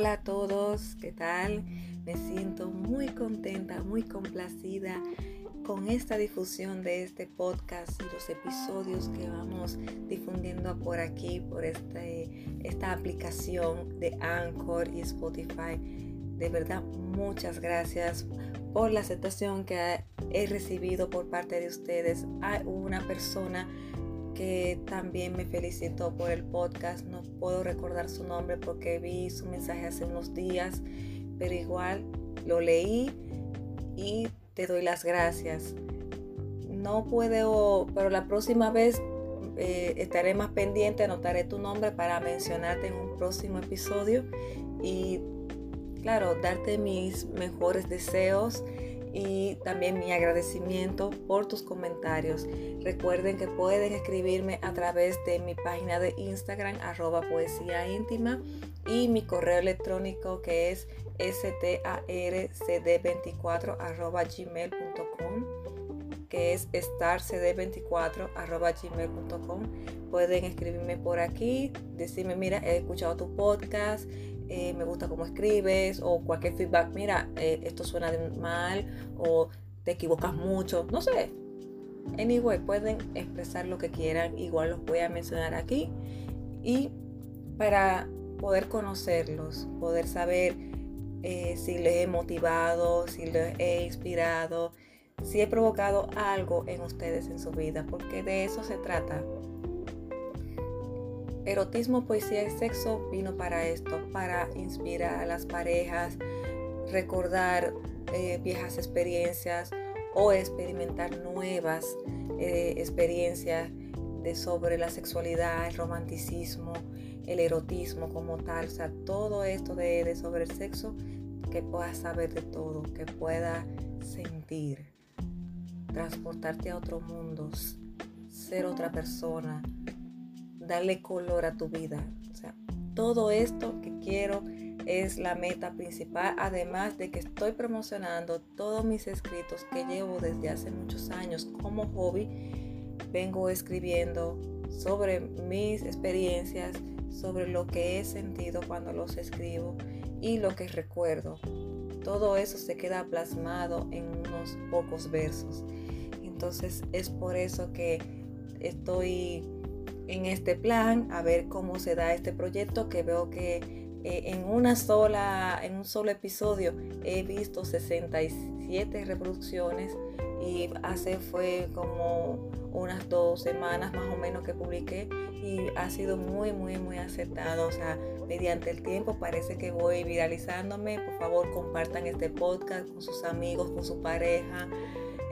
Hola a todos, ¿qué tal? Me siento muy contenta, muy complacida con esta difusión de este podcast y los episodios que vamos difundiendo por aquí, por este, esta aplicación de Anchor y Spotify. De verdad, muchas gracias por la aceptación que he recibido por parte de ustedes. Hay una persona que también me felicitó por el podcast. No puedo recordar su nombre porque vi su mensaje hace unos días, pero igual lo leí y te doy las gracias. No puedo, pero la próxima vez eh, estaré más pendiente, anotaré tu nombre para mencionarte en un próximo episodio y claro, darte mis mejores deseos y también mi agradecimiento por tus comentarios. Recuerden que pueden escribirme a través de mi página de Instagram arroba poesía íntima y mi correo electrónico que es starcd24 arroba gmail.com que es starcd24 arroba gmail.com pueden escribirme por aquí decirme mira he escuchado tu podcast eh, me gusta cómo escribes o cualquier feedback, mira, eh, esto suena mal o te equivocas mucho, no sé. Anyway, pueden expresar lo que quieran, igual los voy a mencionar aquí. Y para poder conocerlos, poder saber eh, si les he motivado, si les he inspirado, si he provocado algo en ustedes en su vida, porque de eso se trata. Erotismo, poesía y sexo vino para esto, para inspirar a las parejas, recordar eh, viejas experiencias o experimentar nuevas eh, experiencias de sobre la sexualidad, el romanticismo, el erotismo como tal, o sea, todo esto de, sobre el sexo, que puedas saber de todo, que pueda sentir, transportarte a otro mundo, ser otra persona, darle color a tu vida. O sea, todo esto que quiero es la meta principal, además de que estoy promocionando todos mis escritos que llevo desde hace muchos años como hobby. Vengo escribiendo sobre mis experiencias, sobre lo que he sentido cuando los escribo y lo que recuerdo. Todo eso se queda plasmado en unos pocos versos. Entonces es por eso que estoy en este plan, a ver cómo se da este proyecto, que veo que eh, en una sola, en un solo episodio he visto 67 reproducciones y hace fue como unas dos semanas más o menos que publiqué y ha sido muy muy muy aceptado mediante el tiempo parece que voy viralizándome por favor compartan este podcast con sus amigos con su pareja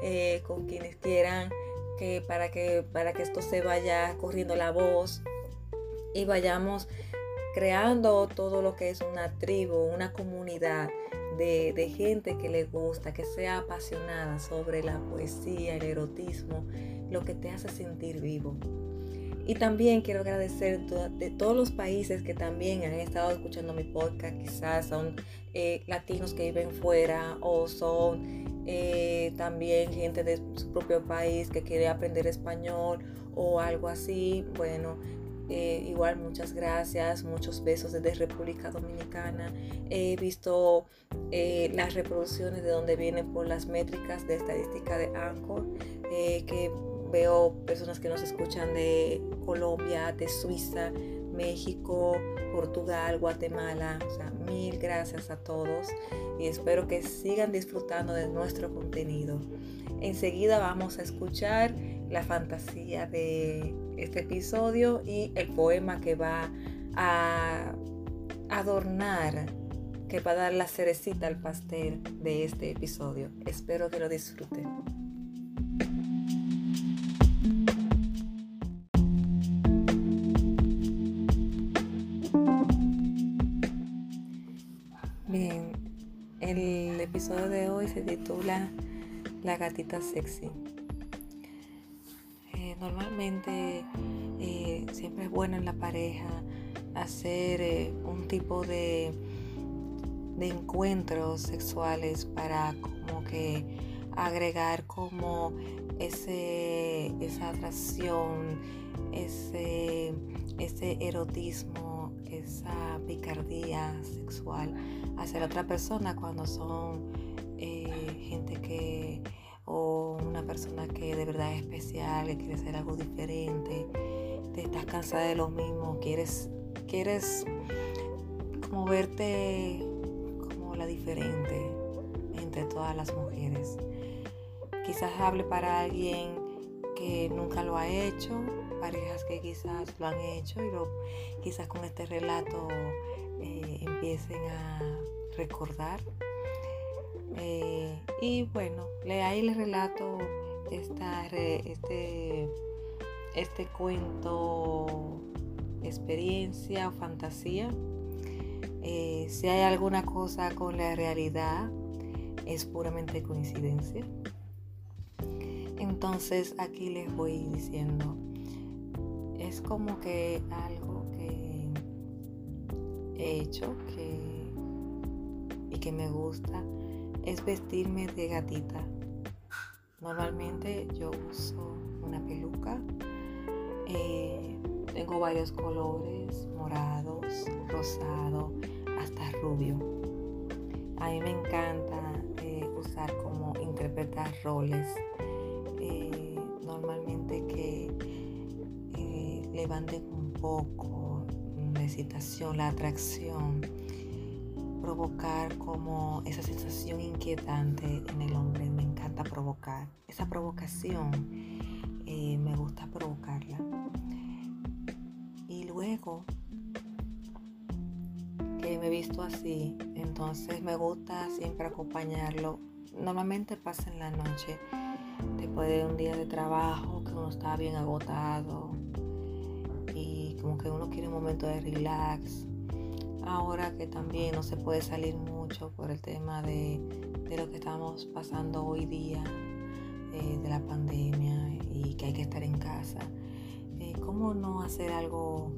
eh, con quienes quieran que para que para que esto se vaya corriendo la voz y vayamos creando todo lo que es una tribu, una comunidad de, de, gente que le gusta, que sea apasionada sobre la poesía, el erotismo, lo que te hace sentir vivo. Y también quiero agradecer de todos los países que también han estado escuchando mi podcast, quizás son eh, latinos que viven fuera o son eh, también gente de su propio país que quiere aprender español o algo así. Bueno, eh, igual muchas gracias, muchos besos desde República Dominicana. He visto las reproducciones de donde vienen por las métricas de estadística de Anchor, que veo personas que nos escuchan de Colombia, de Suiza, México, Portugal, Guatemala. O sea, mil gracias a todos y espero que sigan disfrutando de nuestro contenido. Enseguida vamos a escuchar la fantasía de este episodio y el poema que va a adornar, que va a dar la cerecita al pastel de este episodio. Espero que lo disfruten. Episodio de hoy se titula La gatita sexy. Eh, normalmente eh, siempre es bueno en la pareja hacer eh, un tipo de, de encuentros sexuales para como que agregar como ese, esa atracción, ese, ese erotismo, esa picardía sexual hacia la otra persona cuando son eh, gente que o una persona que de verdad es especial, que quiere hacer algo diferente, te estás cansada de lo mismo, quieres, quieres como verte como la diferente entre todas las mujeres. Quizás hable para alguien que nunca lo ha hecho, parejas que quizás lo han hecho y lo, quizás con este relato eh, empiecen a recordar. Eh, y bueno, le, ahí les relato esta, este, este cuento, experiencia o fantasía. Eh, si hay alguna cosa con la realidad, es puramente coincidencia. Entonces aquí les voy diciendo, es como que algo que he hecho y que me gusta es vestirme de gatita. Normalmente yo uso una peluca. Eh, tengo varios colores, morados, rosado, hasta rubio. A mí me encanta eh, usar como interpretar roles. Levanten un poco la excitación, la atracción provocar como esa sensación inquietante en el hombre. Me encanta provocar. Esa provocación eh, me gusta provocarla. Y luego que me he visto así, entonces me gusta siempre acompañarlo. Normalmente pasa en la noche, después de un día de trabajo, que uno está bien agotado como que uno quiere un momento de relax ahora que también no se puede salir mucho por el tema de, lo que estamos pasando hoy día, eh, de la pandemia y que hay que estar en casa, eh, ¿cómo no hacer algo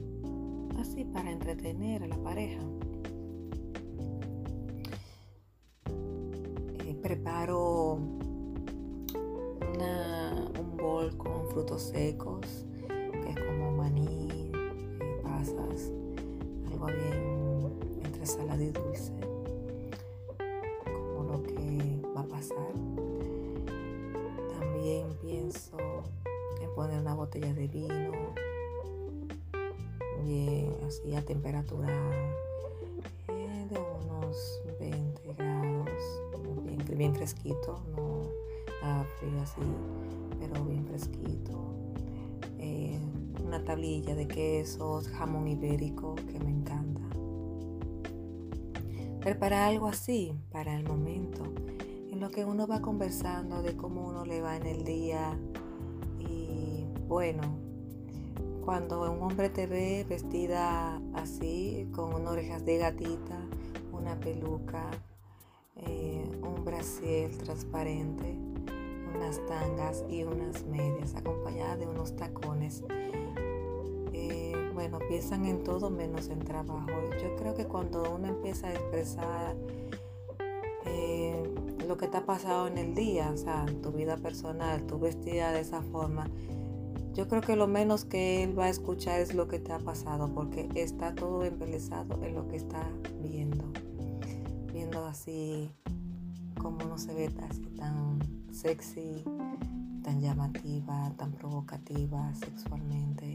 así para entretener a la pareja? Eh, preparo un bol con frutos secos, bien salada y dulce, como lo que va a pasar. También pienso en poner una botella de vino, bien así a temperatura eh, de unos 20 grados, bien, bien fresquito, no nada frío así, pero bien fresquito. Una tablilla de quesos, jamón ibérico que me encanta Prepara algo así para el momento en lo que uno va conversando de cómo uno le va en el día. Y bueno, cuando un hombre te ve vestida así, con orejas de gatita, una peluca, eh, un brasier transparente, unas tangas y unas medias, acompañada de unos tacones bueno, piensan en todo menos en trabajo. Yo creo que cuando uno empieza a expresar eh, lo que te ha pasado en el día, o sea, tu vida personal, tu vestida de esa forma, yo creo que lo menos que él va a escuchar es lo que te ha pasado, porque está todo embelezado en lo que está viendo. Viendo así como no se ve así tan sexy, tan llamativa, tan provocativa sexualmente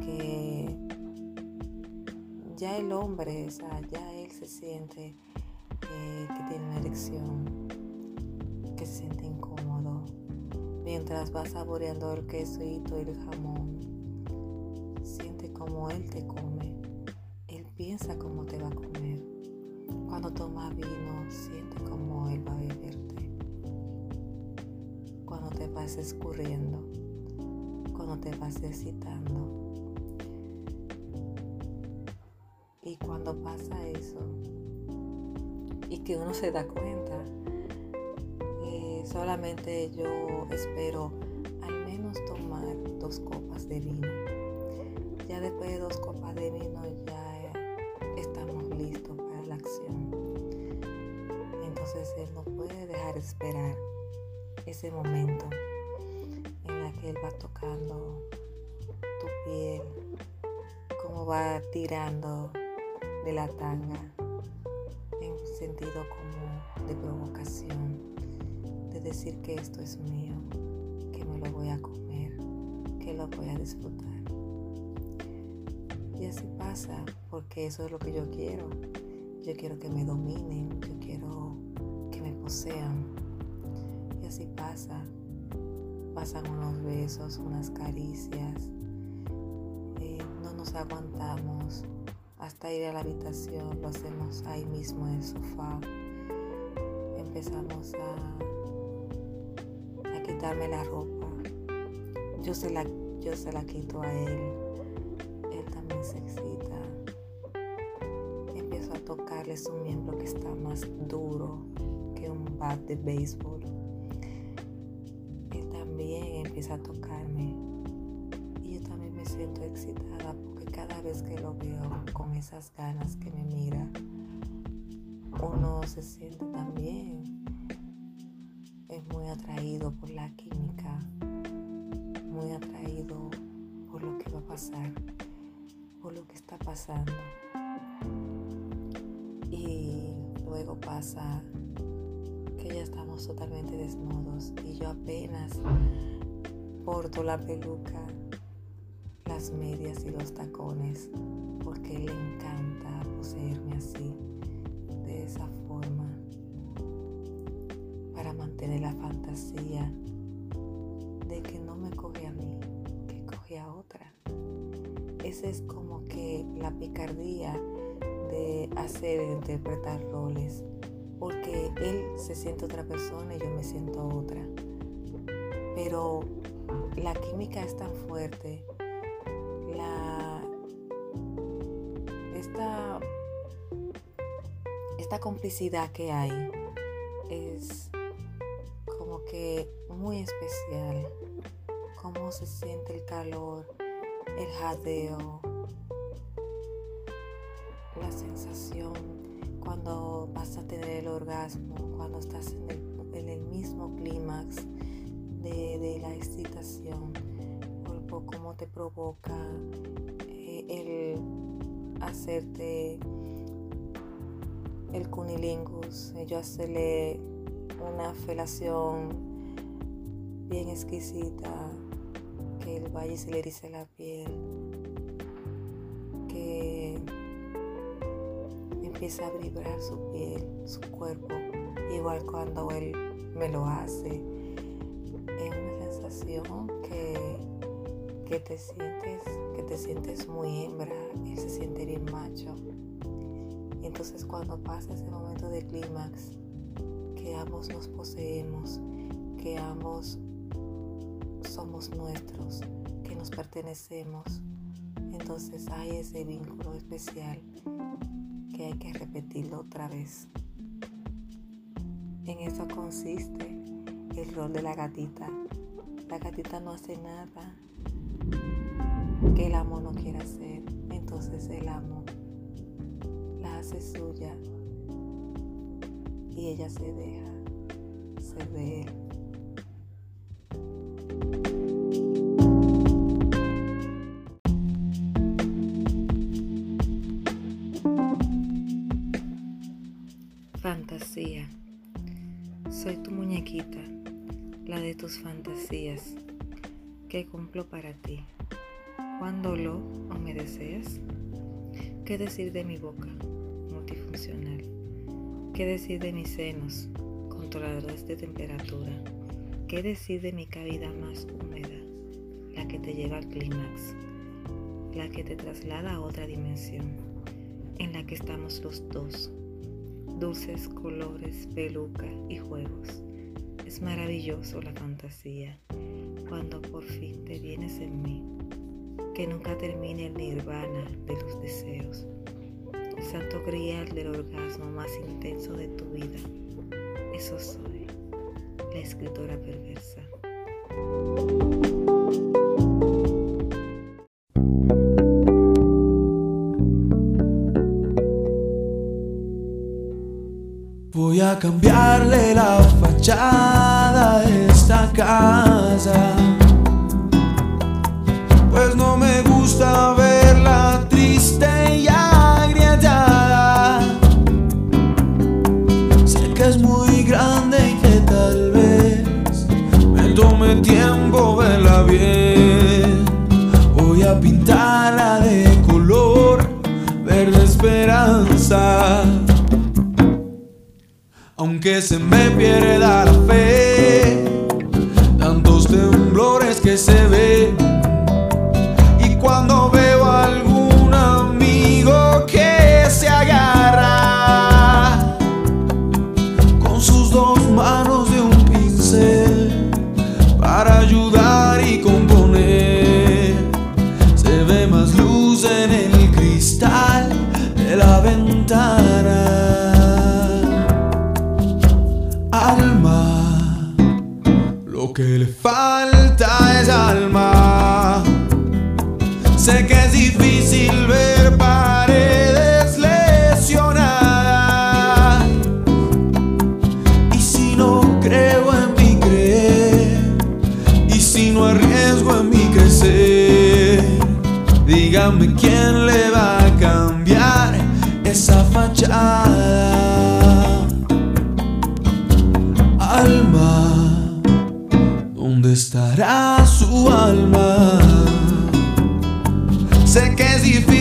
que ya el hombre, o sea, ya él se siente eh, que tiene una erección, que se siente incómodo, mientras va saboreando el quesito y el jamón, siente como él te come, él piensa cómo te va a comer. Cuando toma vino, vas escurriendo, cuando te vas excitando Y cuando pasa eso y que uno se da cuenta, eh, solamente yo espero al menos tomar dos copas de vino. Ya después de dos copas de vino ya estamos listos para la acción. Entonces él no puede dejar esperar ese momento en la que él va tocando tu va tirando de la tanga en un sentido como de provocación, de decir que esto es mío, que me lo voy a comer, que lo voy a disfrutar. Y así pasa, porque eso es lo que yo quiero. Yo quiero que me dominen, yo quiero que me posean. Así pasa. Pasan unos besos, unas caricias. Eh, no nos aguantamos hasta ir a la habitación. Lo hacemos ahí mismo en el sofá. Empezamos a, a quitarme la ropa. Yo se la, yo se la quito a él. Él también se excita a tocarle su miembro que está más duro que un bat de béisbol. A tocarme y yo también me siento excitada porque cada vez que lo veo con esas ganas que me mira, uno se siente también es muy atraído por la química, muy atraído por lo que va a pasar, por lo que está pasando. Y luego pasa que ya estamos totalmente desnudos y yo apenas porto la peluca, las medias y los tacones porque le encanta poseerme así, de esa forma, para mantener la fantasía de que no me coge a mí, que coge a otra. Esa es como que la picardía de hacer, de interpretar roles, porque él se siente otra persona y yo me siento otra. Pero la química es tan fuerte, esta, esta complicidad que hay es como que muy especial, cómo se siente el calor, el jadeo, la sensación cuando vas a tener el orgasmo, cuando estás en el, mismo clímax de, la excitación, por, cómo te provoca eh, el hacerte el cunilingus, yo hacerle una felación bien exquisita, que el valle se le erice la piel, empieza a vibrar su piel, su cuerpo, igual cuando él me lo hace. Que, que te sientes, que te sientes muy hembra, él se siente bien macho. Entonces cuando pasa ese momento de clímax, que ambos nos poseemos, que ambos somos nuestros, que nos pertenecemos, entonces hay ese vínculo especial hay que repetirlo otra vez. En eso consiste el rol de la gatita. La gatita no hace nada que el amo no quiera hacer. Entonces el amo la hace suya y ella se deja ser de él. Fantasía. Soy tu muñequita, la de tus fantasías, que cumplo para ti. Cuando lo o me deseas, ¿qué decir de mi boca multifuncional? ¿Qué decir de mis senos controladores de temperatura? ¿Qué decir de mi cavidad más húmeda, la que te lleva al clímax, la que te traslada a otra dimensión, en la que estamos los dos? dulces colores, peluca y juegos. Es maravilloso la fantasía cuando por fin te vienes en mí. Que nunca termine el nirvana de los deseos, el santo grial del orgasmo más intenso de tu vida. Eso soy, la escritora perversa. Voy a cambiarle la fachada esta casa, pues no me gusta verla triste y agriettada. Sé que es muy grande y que tal vez me tome tiempo verla bien. Voy a pintarla de color verde esperanza aunque se me pierda la fe tantos temblores que se ven. Y cuando veo a algún amigo que se agarra con sus dos manos de un pincel para ayudar y componer, se ve más luz en el cristal de la ventana. Que le falta es alma. Sé que es difícil ver paredes lesionadas. Y si no creo en mi creer, y si no arriesgo en mi crecer, dígame quién le va a cambiar esa fachada. Su alma? Sé que es difícil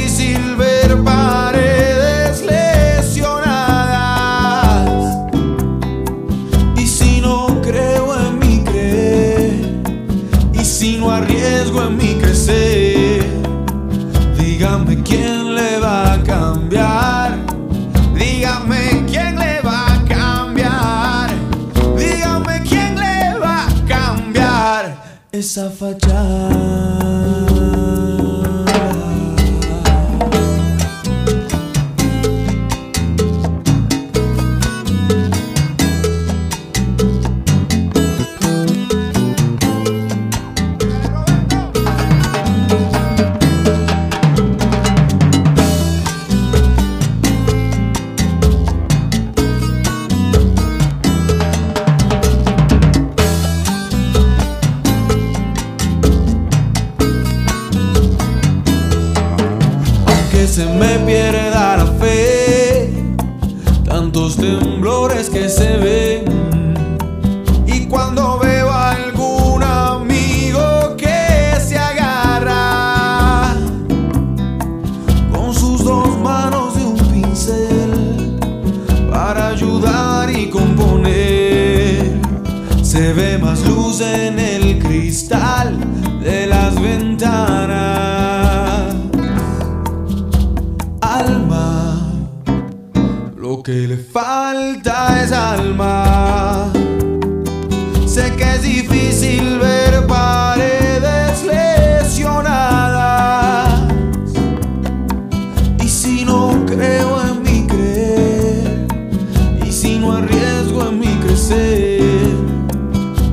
no arriesgo en mi crecer,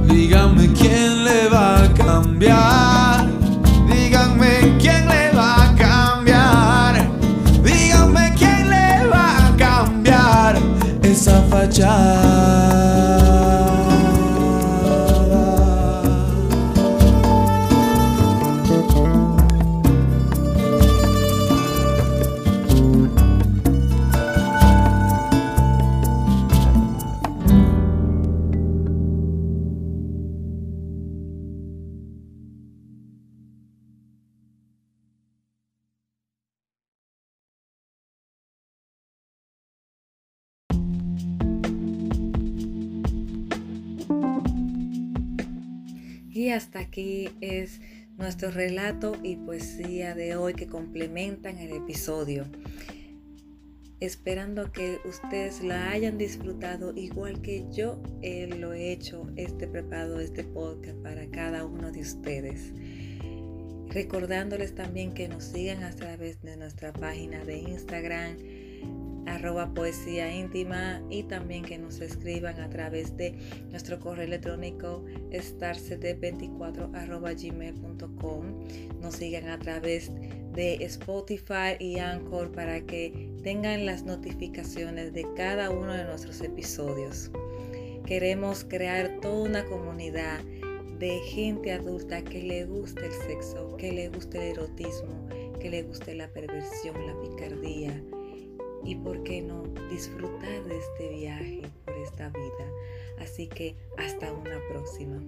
díganme quién le va a cambiar. Díganme quién le va a cambiar. Díganme quién le va a cambiar esa fachada. Y hasta aquí es nuestro relato y poesía de hoy que complementan el episodio. Esperando que ustedes la hayan disfrutado igual que yo eh, lo he hecho, este preparado este podcast para cada uno de ustedes. Recordándoles también que nos sigan a través de nuestra página de Instagram, arroba poesía íntima y también que nos escriban a través de nuestro correo electrónico starcd24 arroba gmail.com nos sigan a través de Spotify y Anchor para que tengan las notificaciones de cada uno de nuestros episodios. Queremos crear toda una comunidad de gente adulta que le guste el sexo, que le guste el erotismo, que le guste la perversión, la picardía, y por qué no disfrutar de este viaje por esta vida. Así que hasta una próxima.